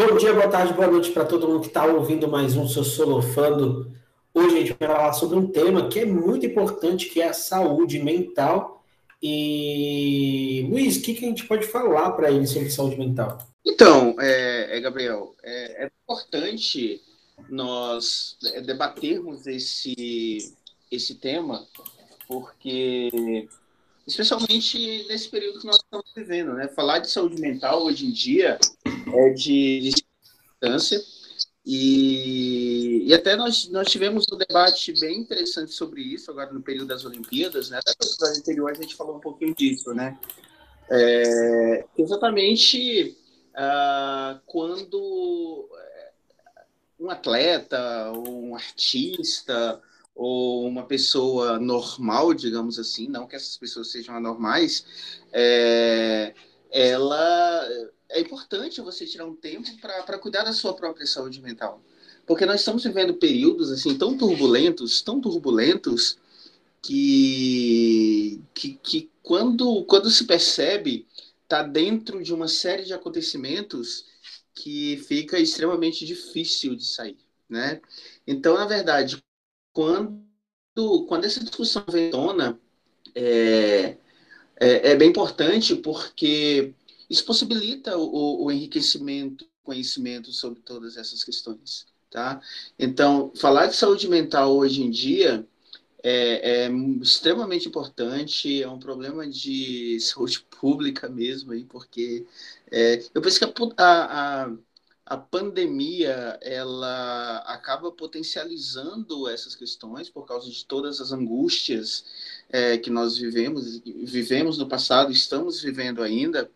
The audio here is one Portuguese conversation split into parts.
Bom dia, boa tarde, boa noite para todo mundo que está ouvindo mais um Seu Solofando. Hoje a gente vai falar sobre um tema que é muito importante, que é a saúde mental. E, Luiz, o que, que a gente pode falar para ele sobre saúde mental? Então, é, é Gabriel, é, é, importante nós debatermos esse, esse tema, porque especialmente nesse período que nós estamos vivendo, né? Falar de saúde mental hoje em dia é de distância e, e até nós, nós tivemos um debate bem interessante sobre isso agora no período das Olimpíadas, né? Até no anterior a gente falou um pouquinho disso, né? É, exatamente uh, quando é, um atleta, um artista, ou uma pessoa normal, digamos assim, não que essas pessoas sejam anormais, é, ela é importante você tirar um tempo para cuidar da sua própria saúde mental. Porque nós estamos vivendo períodos assim tão turbulentos, tão turbulentos, que, que, que quando, quando se percebe, está dentro de uma série de acontecimentos que fica extremamente difícil de sair. Né? Então, na verdade, quando, quando essa discussão vem à tona, é, é, é, bem importante porque isso possibilita o, o enriquecimento, conhecimento sobre todas essas questões. Tá? Então, falar de saúde mental hoje em dia é, é, extremamente importante, é um problema de saúde pública mesmo, aí, porque é, eu penso que a, a, a pandemia ela acaba potencializando essas questões por causa de todas as angústias é, que nós vivemos, vivemos no passado, estamos vivendo ainda,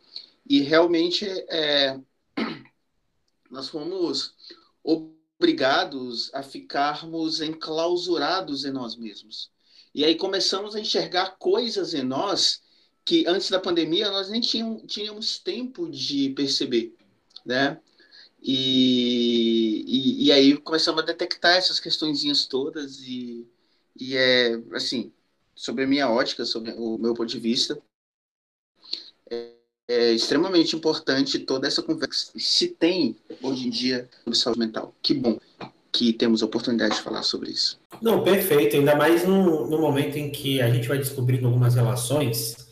e realmente é, nós fomos obrigados a ficarmos enclausurados em nós mesmos. E aí começamos a enxergar coisas em nós que antes da pandemia nós nem tínhamos, tínhamos tempo de perceber, né? E, e, e, aí começamos a detectar essas questõezinhas todas e, e é, assim, sobre a minha ótica, sobre o meu ponto de vista, é, é extremamente importante toda essa conversa se tem hoje em dia sobre saúde mental. Que bom que temos a oportunidade de falar sobre isso. Não, perfeito, ainda mais no, no momento em que a gente vai descobrindo algumas relações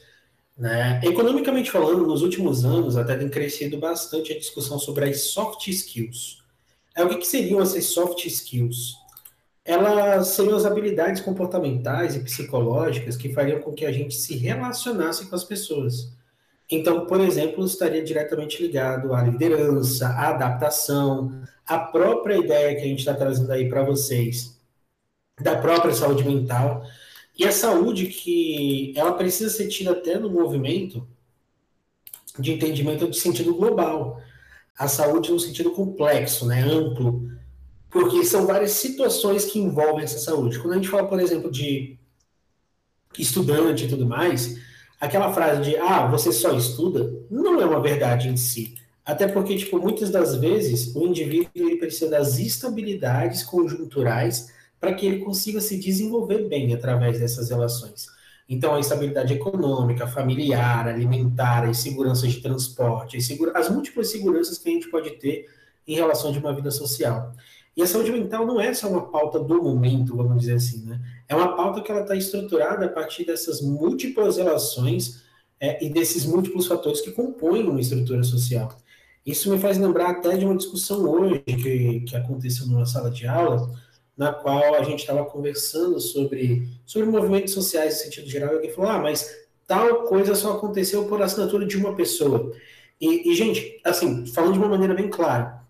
né? Economicamente falando, nos últimos anos até tem crescido bastante a discussão sobre as soft skills. É, o que, que seriam essas soft skills? Elas seriam as habilidades comportamentais e psicológicas que fariam com que a gente se relacionasse com as pessoas. Então, por exemplo, estaria diretamente ligado à liderança, à adaptação, à própria ideia que a gente está trazendo aí para vocês, da própria saúde mental. E a saúde que ela precisa ser tida até no movimento de entendimento de sentido global. A saúde no sentido complexo, né, amplo, porque são várias situações que envolvem essa saúde. Quando a gente fala, por exemplo, de estudante e tudo mais, aquela frase de ah, você só estuda, não é uma verdade em si. Até porque, tipo, muitas das vezes o indivíduo ele precisa das estabilidades conjunturais para que ele consiga se desenvolver bem através dessas relações. Então, a estabilidade econômica, familiar, alimentar, as seguranças de transporte, as, segura... as múltiplas seguranças que a gente pode ter em relação de uma vida social. E a saúde mental não é só uma pauta do momento, vamos dizer assim, né? É uma pauta que ela está estruturada a partir dessas múltiplas relações é, e desses múltiplos fatores que compõem uma estrutura social. Isso me faz lembrar até de uma discussão hoje que, que aconteceu numa sala de aula, na qual a gente estava conversando sobre, sobre movimentos sociais em sentido geral, e alguém falou, ah, mas tal coisa só aconteceu por assinatura de uma pessoa. E, e, gente, assim, falando de uma maneira bem clara,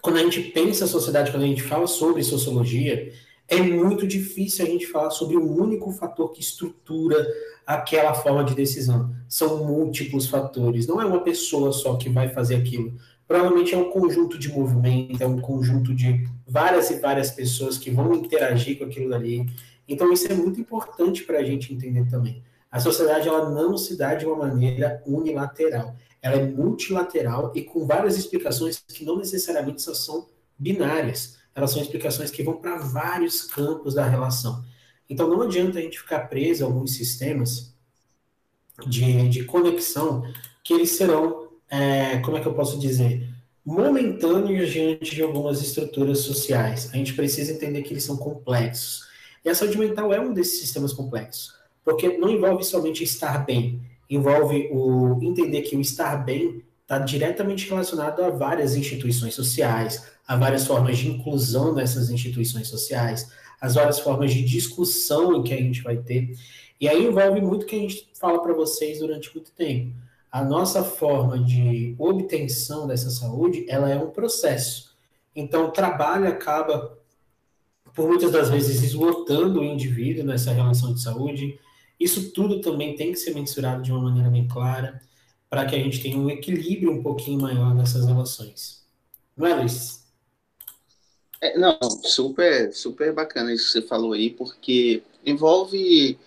quando a gente pensa a sociedade, quando a gente fala sobre sociologia, é muito difícil a gente falar sobre um único fator que estrutura aquela forma de decisão. São múltiplos fatores, não é uma pessoa só que vai fazer aquilo provavelmente é um conjunto de movimento, é um conjunto de várias e várias pessoas que vão interagir com aquilo ali. Então, isso é muito importante para a gente entender também. A sociedade ela não se dá de uma maneira unilateral. Ela é multilateral e com várias explicações que não necessariamente só são binárias. Elas são explicações que vão para vários campos da relação. Então, não adianta a gente ficar preso a alguns sistemas de, de conexão que eles serão é, como é que eu posso dizer? momentâneos diante de algumas estruturas sociais. A gente precisa entender que eles são complexos. E a saúde mental é um desses sistemas complexos, porque não envolve somente estar bem, envolve o entender que o estar bem está diretamente relacionado a várias instituições sociais, a várias formas de inclusão nessas instituições sociais, as várias formas de discussão que a gente vai ter. E aí envolve muito o que a gente fala para vocês durante muito tempo a nossa forma de obtenção dessa saúde, ela é um processo. Então, o trabalho acaba, por muitas das vezes, esgotando o indivíduo nessa relação de saúde. Isso tudo também tem que ser mensurado de uma maneira bem clara, para que a gente tenha um equilíbrio um pouquinho maior nessas relações. Não é, Luiz? É, não, super, super bacana isso que você falou aí, porque envolve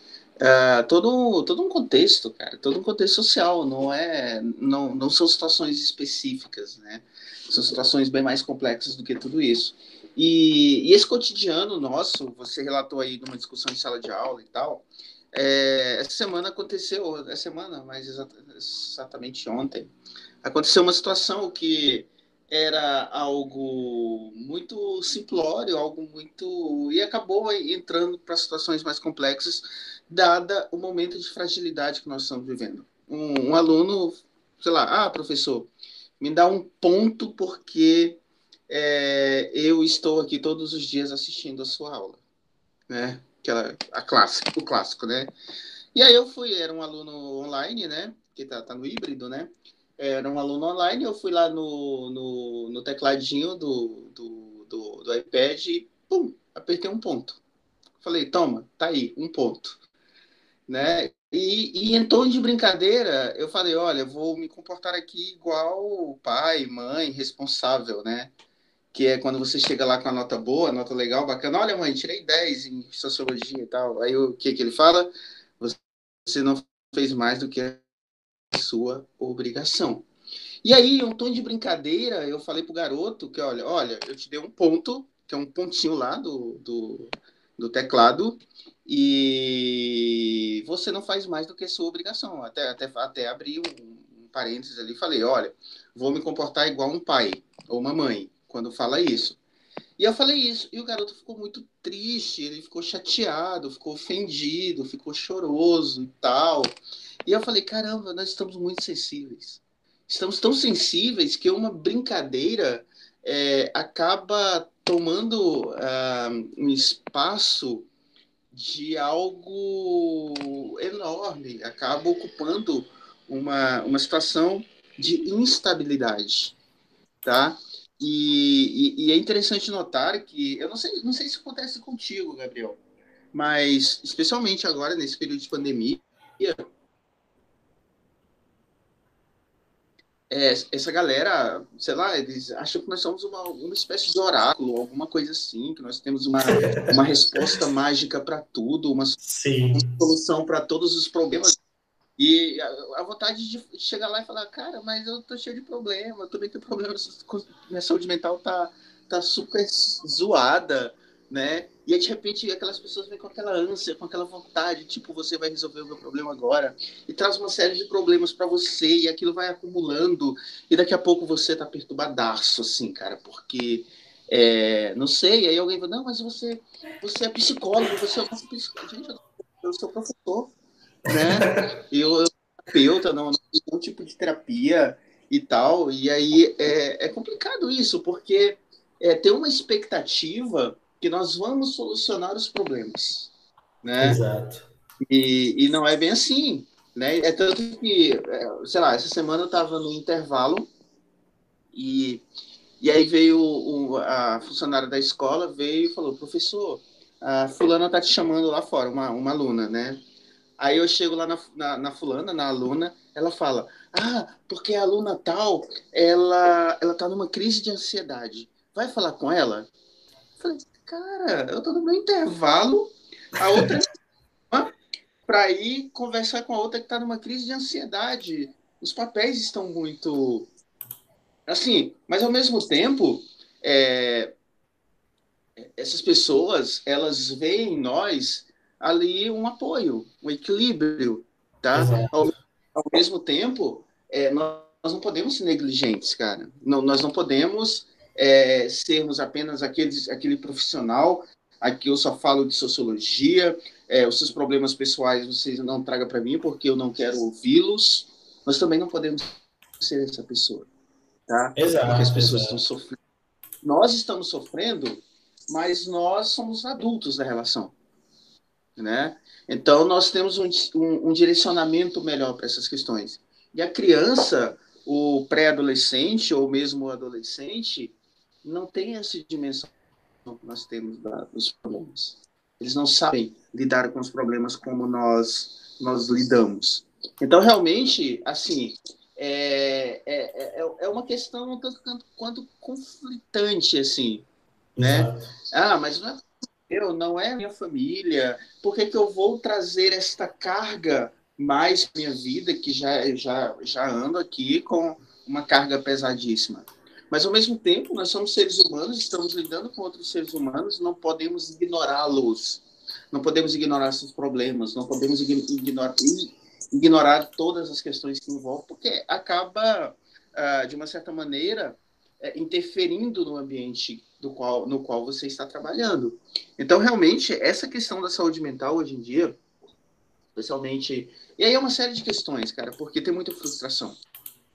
Uh, todo, todo um contexto, cara, todo um contexto social, não é, não, não são situações específicas, né? São situações bem mais complexas do que tudo isso. E, e esse cotidiano nosso, você relatou aí numa discussão de sala de aula e tal, é, essa semana aconteceu, essa semana, mas exatamente ontem, aconteceu uma situação que era algo muito simplório, algo muito. e acabou entrando para situações mais complexas, dada o momento de fragilidade que nós estamos vivendo. Um, um aluno, sei lá, ah, professor, me dá um ponto porque é, eu estou aqui todos os dias assistindo a sua aula, né? Aquela, a clássico, o clássico, né? E aí eu fui, era um aluno online, né? Que tá, tá no híbrido, né? era um aluno online, eu fui lá no, no, no tecladinho do, do, do, do, iPad e, pum, apertei um ponto. Falei, toma, tá aí, um ponto. Né? E, e em tom de brincadeira, eu falei, olha, vou me comportar aqui igual pai, mãe, responsável, né? Que é quando você chega lá com a nota boa, nota legal, bacana. Olha, mãe, tirei 10 em sociologia e tal. Aí o que, que ele fala? Você não fez mais do que sua obrigação. E aí, um tom de brincadeira, eu falei pro garoto que, olha, olha, eu te dei um ponto, que é um pontinho lá do, do, do teclado, e você não faz mais do que sua obrigação. Até, até, até abri um, um parênteses ali e falei, olha, vou me comportar igual um pai ou uma mãe quando fala isso. E eu falei isso, e o garoto ficou muito triste, ele ficou chateado, ficou ofendido, ficou choroso e tal. E eu falei, caramba, nós estamos muito sensíveis. Estamos tão sensíveis que uma brincadeira é, acaba tomando uh, um espaço de algo enorme, acaba ocupando uma, uma situação de instabilidade, tá? E, e, e, é interessante notar que, eu não sei, não sei se acontece contigo, Gabriel, mas especialmente agora, nesse período de pandemia, é, essa galera, sei lá, eles acham que nós somos uma, uma espécie de oráculo, alguma coisa assim, que nós temos uma, uma resposta mágica para tudo, uma, uma solução para todos os problemas. E a, a, vontade de chegar lá e falar, cara, mas eu tô cheio de problema, eu também tenho problema, minha saúde mental tá, tá super zoada, né? E aí, de repente, aquelas pessoas vêm com aquela ânsia, com aquela vontade, tipo, você vai resolver o meu problema agora, e traz uma série de problemas para você, e aquilo vai acumulando, e daqui a pouco você tá perturbadaço, assim, cara, porque, é, não sei, aí alguém fala, não, mas você, você é psicólogo, você é psicólogo. Gente, eu sou professor, né? Eu, eu sou terapeuta, não, não nenhum tipo de terapia e tal, e aí é, é complicado isso, porque é, tem uma expectativa que nós vamos solucionar os problemas, né? Exato. E, e não é bem assim, né? É tanto que, é, sei lá, essa semana eu estava no intervalo e, e aí veio o, a funcionária da escola, veio e falou, professor, a fulana tá te chamando lá fora, uma, uma aluna, né? Aí eu chego lá na, na, na, fulana, na aluna, ela fala, ah, porque a aluna tal, ela, ela tá numa crise de ansiedade. Vai falar com ela? Eu falei, Cara, eu tô no meu intervalo, a outra para ir conversar com a outra que está numa crise de ansiedade. Os papéis estão muito assim, mas ao mesmo tempo, é, essas pessoas elas veem em nós ali um apoio, um equilíbrio, tá? Ao, ao, mesmo tempo, é, nós nós não podemos ser negligentes, cara. Não, nós não podemos é, sermos apenas aqueles, aquele profissional aqui eu só falo de sociologia, é, os seus problemas pessoais vocês não tragam para mim porque eu não quero ouvi-los. Nós também não podemos ser essa pessoa, tá? Exato. Porque as pessoas exato. estão sofrendo. Nós estamos sofrendo, mas nós somos adultos da relação, né? Então nós temos um, um, um direcionamento melhor para essas questões. E a criança, o pré-adolescente ou mesmo o adolescente, não tem essa dimensão que nós temos da, dos problemas. Eles não sabem lidar com os problemas como nós nós lidamos. Então, realmente, assim, é, é, é, é uma questão um tanto quanto conflitante, assim, né? Exato. Ah, mas não é eu, não é minha família. Por que, que eu vou trazer esta carga mais minha vida, que já, já, já ando aqui com uma carga pesadíssima? Mas, ao mesmo tempo, nós somos seres humanos, estamos lidando com outros seres humanos, não podemos ignorá-los. Não podemos ignorar seus problemas, não podemos ignorar, ignorar todas as questões que envolvem, porque acaba, ah, de uma certa maneira, é, interferindo no ambiente do qual, no qual você está trabalhando. Então, realmente, essa questão da saúde mental hoje em dia, especialmente. E aí é uma série de questões, cara, porque tem muita frustração.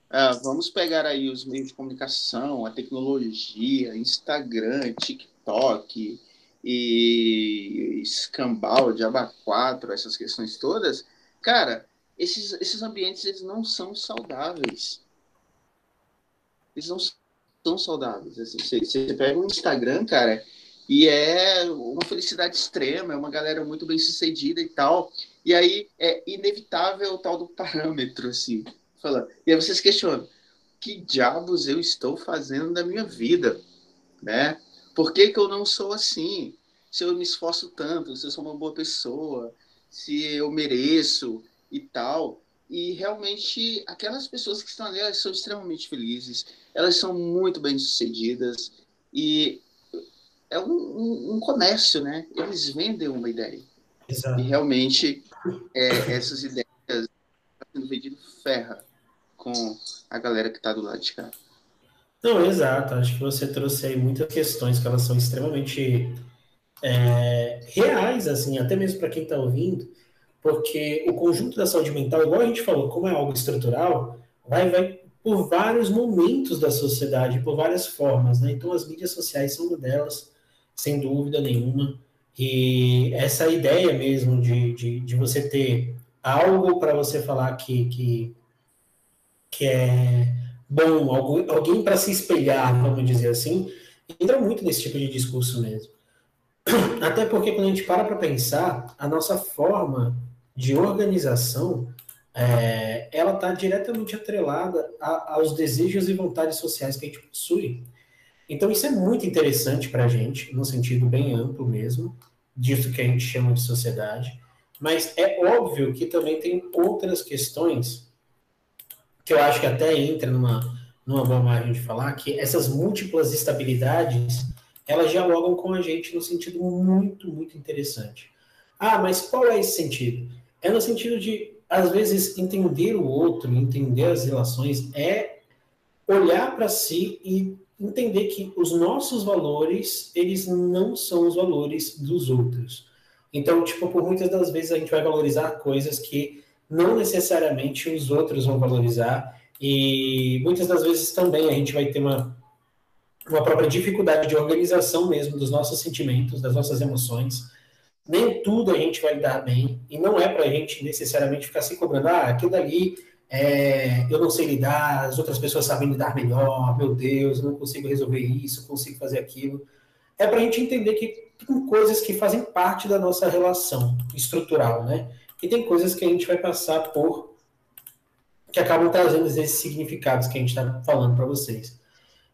Ah, vamos pegar aí os meios de comunicação, a tecnologia, Instagram, TikTok e escambau, Diaba 4, essas questões todas. Cara, esses, esses ambientes eles não são saudáveis. Eles não são saudáveis. Assim, você, você pega o Instagram, cara, e é uma felicidade extrema, é uma galera muito bem sucedida e tal. E aí é inevitável o tal do parâmetro, assim falando. E aí vocês questionam, que diabos eu estou fazendo da minha vida? Né? Por que, que eu não sou assim? Se eu me esforço tanto, se eu sou uma boa pessoa, se eu mereço e tal. E realmente, aquelas pessoas que estão ali, elas são extremamente felizes, elas são muito bem-sucedidas e é um, um, um, comércio, né? Eles vendem uma ideia. Exato. E realmente, é, essas ideias estão sendo vendidas ferra com a galera que está do lado de cá. Não, exato. Acho que você trouxe aí muitas questões que elas são extremamente é, reais, assim, até mesmo para quem está ouvindo, porque o conjunto da saúde mental, igual a gente falou, como é algo estrutural, vai, vai por vários momentos da sociedade, por várias formas, né? Então as mídias sociais são uma delas, sem dúvida nenhuma. E essa ideia mesmo de, de, de você ter algo para você falar que, que que é bom, alguém para se espelhar, vamos dizer assim, entra muito nesse tipo de discurso mesmo. Até porque quando a gente para para pensar, a nossa forma de organização, é, ela está diretamente atrelada a, aos desejos e vontades sociais que a gente possui. Então isso é muito interessante para a gente, no sentido bem amplo mesmo, disso que a gente chama de sociedade. Mas é óbvio que também tem outras questões que eu acho que até entra numa, numa boa margem de falar, que essas múltiplas estabilidades, elas dialogam com a gente no sentido muito, muito interessante. Ah, mas qual é esse sentido? É no sentido de, às vezes, entender o outro, entender as relações, é olhar para si e entender que os nossos valores, eles não são os valores dos outros. Então, tipo, por muitas das vezes a gente vai valorizar coisas que não necessariamente os outros vão valorizar, e muitas das vezes também a gente vai ter uma, uma própria dificuldade de organização mesmo dos nossos sentimentos, das nossas emoções. Nem tudo a gente vai lidar bem, e não é para a gente necessariamente ficar se cobrando, ah, aquilo dali é, eu não sei lidar, as outras pessoas sabem lidar melhor, meu Deus, eu não consigo resolver isso, consigo fazer aquilo. É para a gente entender que tem coisas que fazem parte da nossa relação estrutural, né? E tem coisas que a gente vai passar por que acabam trazendo esses significados que a gente está falando para vocês.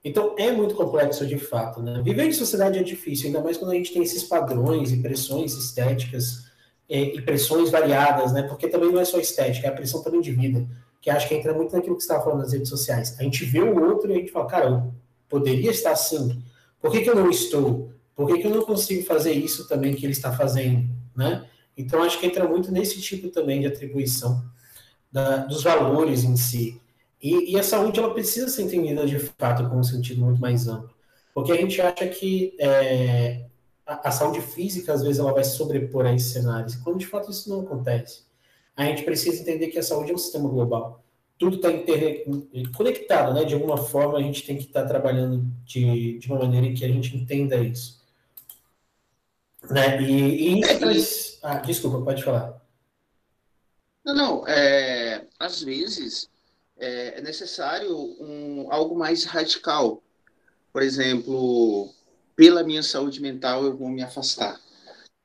Então é muito complexo de fato, né? Viver em sociedade é difícil, ainda mais quando a gente tem esses padrões e pressões estéticas e, e pressões variadas, né? Porque também não é só estética, é a pressão também de vida, que acho que entra muito naquilo que você estava falando nas redes sociais. A gente vê o outro e a gente fala, cara, eu poderia estar assim. Por que, que eu não estou? Por que, que eu não consigo fazer isso também que ele está fazendo, né? Então, acho que entra muito nesse tipo também de atribuição da, dos valores em si. E, e, a saúde ela precisa ser entendida de fato com um sentido muito mais amplo, porque a gente acha que é, a, a, saúde física às vezes ela vai sobrepor a esses cenários, quando de fato isso não acontece. A gente precisa entender que a saúde é um sistema global. Tudo está conectado, né? De alguma forma a gente tem que estar tá trabalhando de, de uma maneira que a gente entenda isso. Né? E, e ah, desculpa, pode falar. Não, não. É, às vezes é, é necessário um, algo mais radical. Por exemplo, pela minha saúde mental, eu vou me afastar.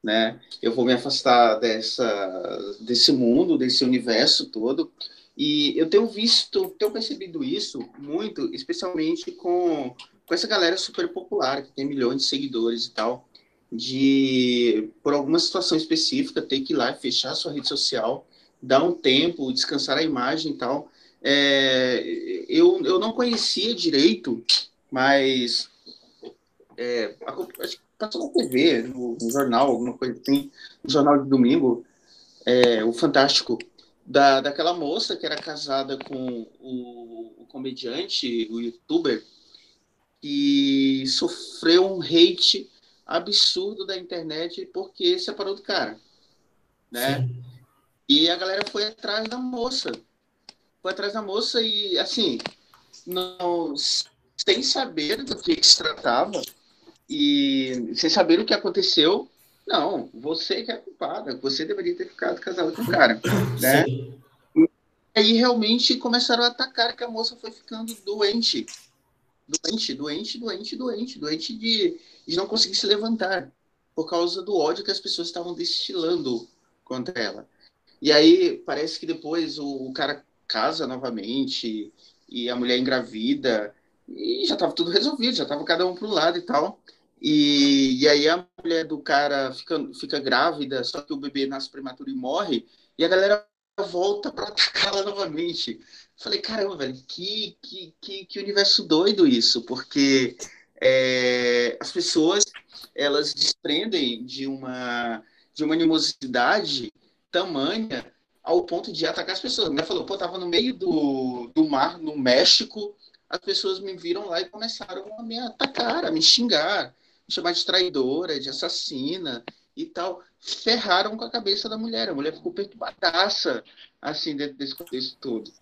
Né? Eu vou me afastar dessa, desse mundo, desse universo todo. E eu tenho visto, tenho percebido isso muito, especialmente com, com essa galera super popular, que tem milhões de seguidores e tal, de, por alguma situação específica, ter que ir lá e fechar sua rede social, dar um tempo, descansar a imagem e tal. É, eu, eu não conhecia direito, mas é, acho que passou na TV, no, no, jornal, alguma coisa assim, no jornal de domingo, é, o Fantástico, da, daquela moça que era casada com o, o comediante, o youtuber, que sofreu um hate absurdo da internet porque separou do cara, né? Sim. E a galera foi atrás da moça, foi atrás da moça e, assim, não, sem saber do que, se tratava e sem saber o que aconteceu, não, você que é culpada, você deveria ter ficado casado com o cara, né? Sim. E aí realmente começaram a atacar que a moça foi ficando doente, doente, doente, doente, doente, doente de, de não conseguir se levantar por causa do ódio que as pessoas estavam destilando contra ela. E aí parece que depois o, o cara casa novamente e a mulher engravida e já estava tudo resolvido, já estava cada um para um lado e tal. E, e aí a mulher do cara fica, fica grávida, só que o bebê nasce prematuro e morre, e a galera volta para atacá-la novamente. Falei, caramba, velho, que, que, que, que universo doido isso, porque é, as pessoas elas desprendem de uma, de uma animosidade tamanha ao ponto de atacar as pessoas. A mulher falou, pô, tava no meio do, do mar, no México, as pessoas me viram lá e começaram a me atacar, a me xingar, me chamar de traidora, de assassina e tal. Ferraram com a cabeça da mulher. A mulher ficou perturbadaça, assim, dentro desse contexto todo.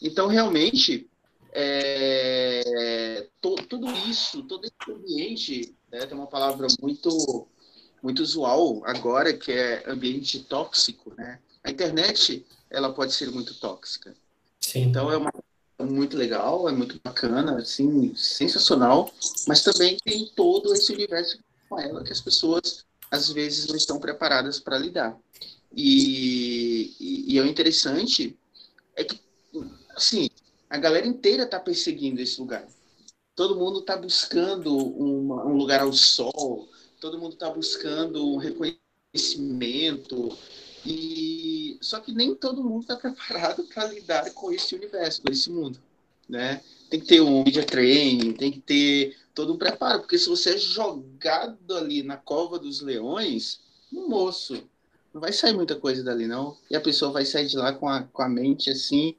Então, realmente, é, to, tudo isso, todo esse ambiente, né, tem uma palavra muito muito usual agora, que é ambiente tóxico, né? A internet, ela pode ser muito tóxica. Sim. Então, é uma muito legal, é muito bacana, assim, sensacional, mas também tem todo esse universo com ela que as pessoas às vezes não estão preparadas para lidar. E, e, e, é interessante é que, assim, a galera inteira está perseguindo esse lugar. Todo mundo está buscando uma, um lugar ao sol, todo mundo está buscando um reconhecimento, e só que nem todo mundo está preparado para lidar com esse universo, com esse mundo, né? Tem que ter um media training, tem que ter todo um preparo, porque se você é jogado ali na cova dos leões, um moço, não vai sair muita coisa dali não, e a pessoa vai sair de lá com a, com a mente assim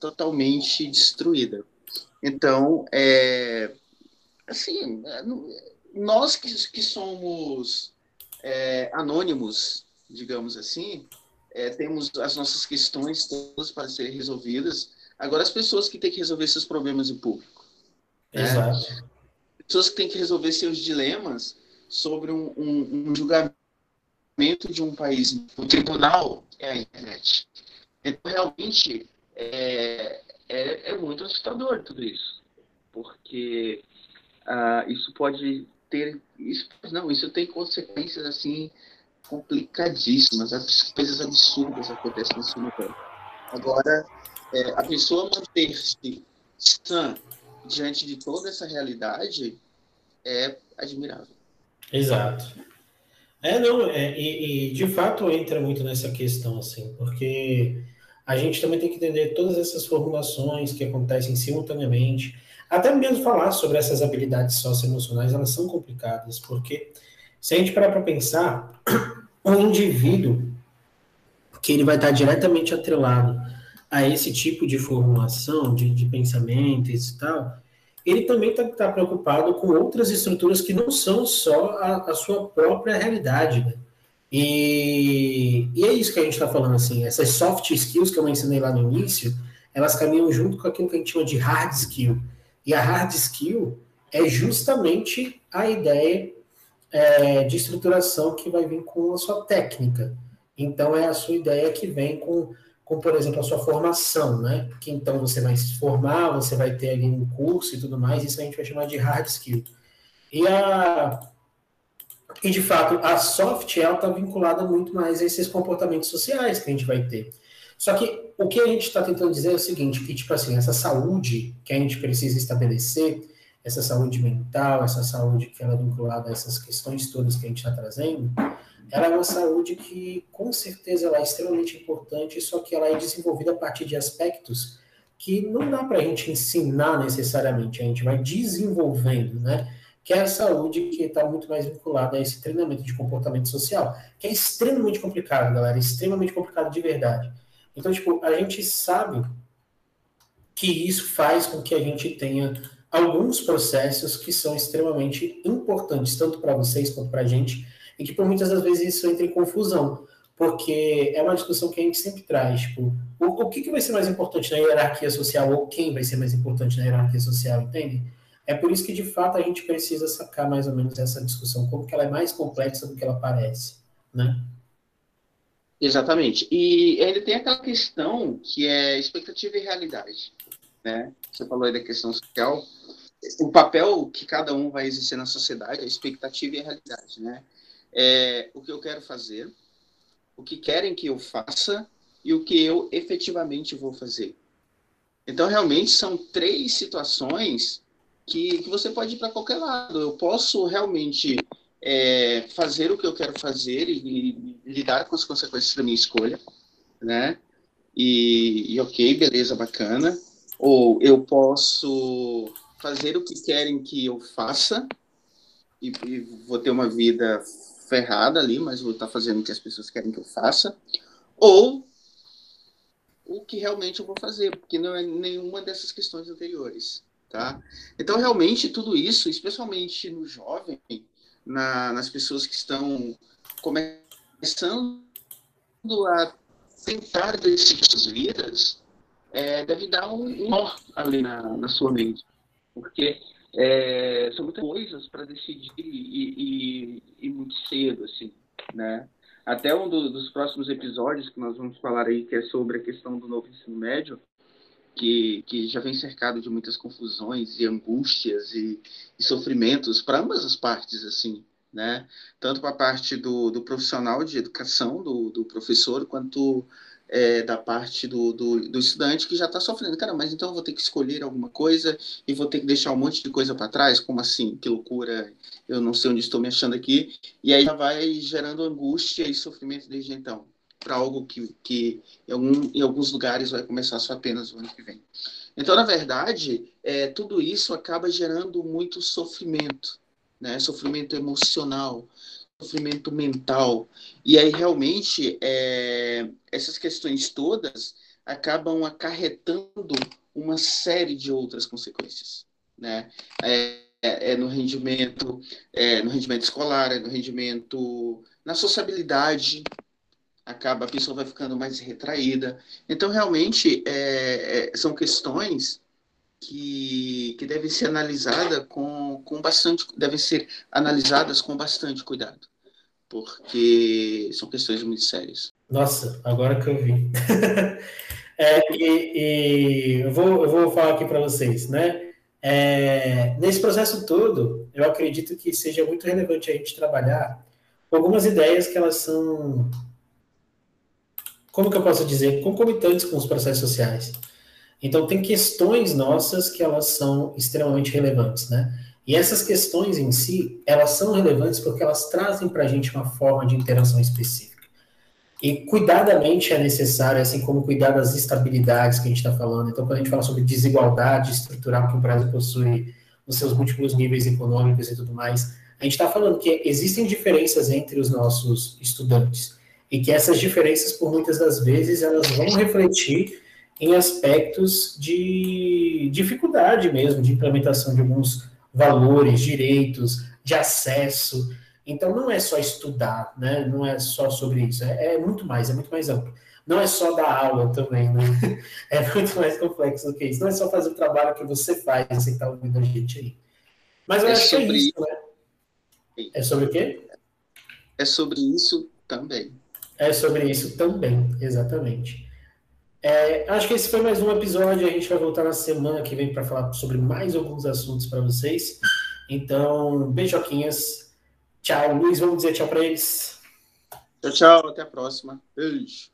totalmente destruída. Então, é, assim, é, nós que, que somos é, anônimos digamos assim, é, temos as nossas questões todas para serem resolvidas. Agora, as pessoas que têm que resolver seus problemas em público. Né? Exato. Pessoas que têm que resolver seus dilemas sobre um, um, um julgamento de um país. O tribunal é a internet. Então, realmente, é, é, é muito assustador tudo isso. Porque uh, isso pode ter. Isso, não, isso tem consequências assim complicadíssimas, as coisas absurdas acontecem nesse universo. Agora, é, a pessoa manter-se sã diante de toda essa realidade é admirável. Exato. É, não, é, e, e, de fato entra muito nessa questão, assim, porque a gente também tem que entender todas essas formulações que acontecem simultaneamente, até mesmo falar sobre essas habilidades socioemocionais, elas são complicadas, porque se a gente parar para pensar, um indivíduo que ele vai estar diretamente atrelado a esse tipo de formulação, de, de pensamentos e tal, ele também está tá preocupado com outras estruturas que não são só a, a sua própria realidade. Né? E, e, é isso que a gente está falando, assim, essas soft skills que eu mencionei lá no início, elas caminham junto com aquilo que a gente chama de hard skill. E a hard skill é justamente a ideia é, de estruturação que vai vir com a sua técnica. Então, é a sua ideia que vem com, com, por exemplo, a sua formação, né? Que então você vai se formar, você vai ter ali um curso e tudo mais, isso a gente vai chamar de hard skill. E, a, e de fato, a soft, está vinculada muito mais a esses comportamentos sociais que a gente vai ter. Só que o que a gente está tentando dizer é o seguinte, que, tipo assim, essa saúde que a gente precisa estabelecer, essa saúde mental, essa saúde que ela é vinculada a essas questões todas que a gente está trazendo, ela é uma saúde que, com certeza, ela é extremamente importante, só que ela é desenvolvida a partir de aspectos que não dá para a gente ensinar necessariamente, a gente vai desenvolvendo, né? Que é a saúde que está muito mais vinculada a esse treinamento de comportamento social, que é extremamente complicado, galera, extremamente complicado de verdade. Então, tipo, a gente sabe que isso faz com que a gente tenha alguns processos que são extremamente importantes, tanto para vocês quanto para a gente, e que por muitas das vezes isso entra em confusão, porque é uma discussão que a gente sempre traz, tipo, o, o que, que vai ser mais importante na hierarquia social, ou quem vai ser mais importante na hierarquia social, entende? É por isso que, de fato, a gente precisa sacar mais ou menos essa discussão, como que ela é mais complexa do que ela parece, né? Exatamente. E ele tem aquela questão que é expectativa e realidade, né? Você falou aí da questão social, o papel que cada um vai exercer na sociedade, a expectativa e a realidade, né? É o que eu quero fazer, o que querem que eu faça e o que eu efetivamente vou fazer. Então, realmente, são três situações que, que você pode ir para qualquer lado. Eu posso realmente é, fazer o que eu quero fazer e, e, lidar com as consequências da minha escolha, né? E, e ok, beleza, bacana. Ou eu posso fazer o que querem que eu faça e, e vou ter uma vida ferrada ali, mas vou estar fazendo o que as pessoas querem que eu faça. Ou o que realmente eu vou fazer, porque não é nenhuma dessas questões anteriores, tá? Então, realmente, tudo isso, especialmente no jovem, na, nas pessoas que estão começando a tentar decidir suas vidas, é, deve dar um nó ali na, na sua mente porque é, são muitas coisas para decidir e, e, e, muito cedo, assim, né? Até um do, dos próximos episódios que nós vamos falar aí, que é sobre a questão do novo ensino médio, que, que já vem cercado de muitas confusões e angústias e, e sofrimentos para ambas as partes, assim, né? Tanto para a parte do, do profissional de educação, do, do professor, quanto é, da parte do, do, do, estudante que já está sofrendo. Cara, mas então eu vou ter que escolher alguma coisa e vou ter que deixar um monte de coisa para trás? Como assim? Que loucura! Eu não sei onde estou me achando aqui. E aí já vai gerando angústia e sofrimento desde então, para algo que, que em, algum, em, alguns lugares vai começar só apenas o ano que vem. Então, na verdade, é, tudo isso acaba gerando muito sofrimento, né? sofrimento emocional, sofrimento mental. E aí, realmente, é, essas questões todas acabam acarretando uma série de outras consequências. Né? É, é, no rendimento, é no rendimento escolar, é no rendimento na sociabilidade, acaba a pessoa vai ficando mais retraída. Então, realmente, é, é, são questões que, que devem ser analisadas com, com bastante, devem ser analisadas com bastante cuidado porque são questões muito sérias. Nossa, agora que eu vi. é, e, e eu, vou, eu vou falar aqui para vocês, né? É, nesse processo todo, eu acredito que seja muito relevante a gente trabalhar algumas ideias que elas são, como que eu posso dizer, concomitantes com os processos sociais. Então, tem questões nossas que elas são extremamente relevantes, né? E essas questões em si, elas são relevantes porque elas trazem para a gente uma forma de interação específica. E cuidadamente é necessário, assim como cuidar das estabilidades que a gente está falando. Então, quando a gente fala sobre desigualdade estrutural que o Brasil possui nos seus múltiplos níveis econômicos e tudo mais, a gente está falando que existem diferenças entre os nossos estudantes e que essas diferenças, por muitas das vezes, elas vão refletir em aspectos de dificuldade mesmo, de implementação de alguns valores, direitos, de acesso. Então, não é só estudar, né? não é só sobre isso, é, é muito mais, é muito mais amplo. Não é só dar aula também, né? É muito mais complexo do que isso. Não é só fazer o trabalho que você faz, você está ouvindo a gente aí. Mas eu é acho que é isso, né? É sobre o quê? É sobre isso também. É sobre isso também, exatamente. É, acho que esse foi mais um episódio. A gente vai voltar na semana que vem para falar sobre mais alguns assuntos para vocês. Então, beijoquinhas. Tchau, Luiz. Vamos dizer tchau para eles. Tchau, tchau. Até a próxima. Beijo.